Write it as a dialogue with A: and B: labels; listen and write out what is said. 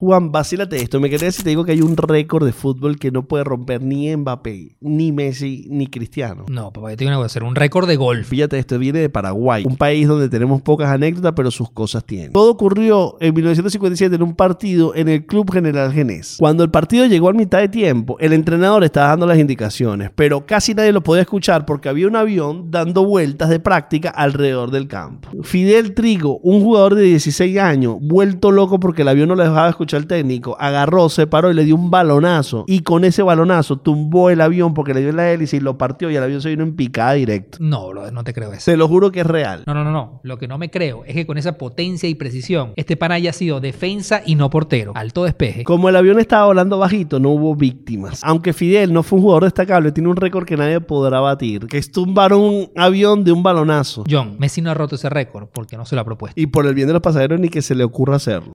A: Juan, vacílate esto. Me quedé si te digo que hay un récord de fútbol que no puede romper ni Mbappé, ni Messi, ni Cristiano.
B: No, papá, yo tengo que hacer un récord de golf.
A: Fíjate, esto viene de Paraguay, un país donde tenemos pocas anécdotas, pero sus cosas tienen. Todo ocurrió en 1957 en un partido en el Club General Genés. Cuando el partido llegó a mitad de tiempo, el entrenador estaba dando las indicaciones, pero casi nadie lo podía escuchar porque había un avión dando vueltas de práctica alrededor del campo. Fidel Trigo, un jugador de 16 años, vuelto loco porque el avión no le dejaba escuchar el técnico, agarró, se paró y le dio un balonazo. Y con ese balonazo tumbó el avión porque le dio la hélice y lo partió y el avión se vino en picada directo.
B: No, brother, no te creo eso.
A: Se lo juro que es real.
B: No, no, no, no. Lo que no me creo es que con esa potencia y precisión, este pan haya sido defensa y no portero. Alto despeje.
A: Como el avión estaba volando bajito, no hubo víctimas. Aunque Fidel no fue un jugador destacable, tiene un récord que nadie podrá batir, que es tumbar un avión de un balonazo.
B: John, Messi no ha roto ese récord porque no se lo ha propuesto.
A: Y por el bien de los pasajeros ni que se le ocurra hacerlo.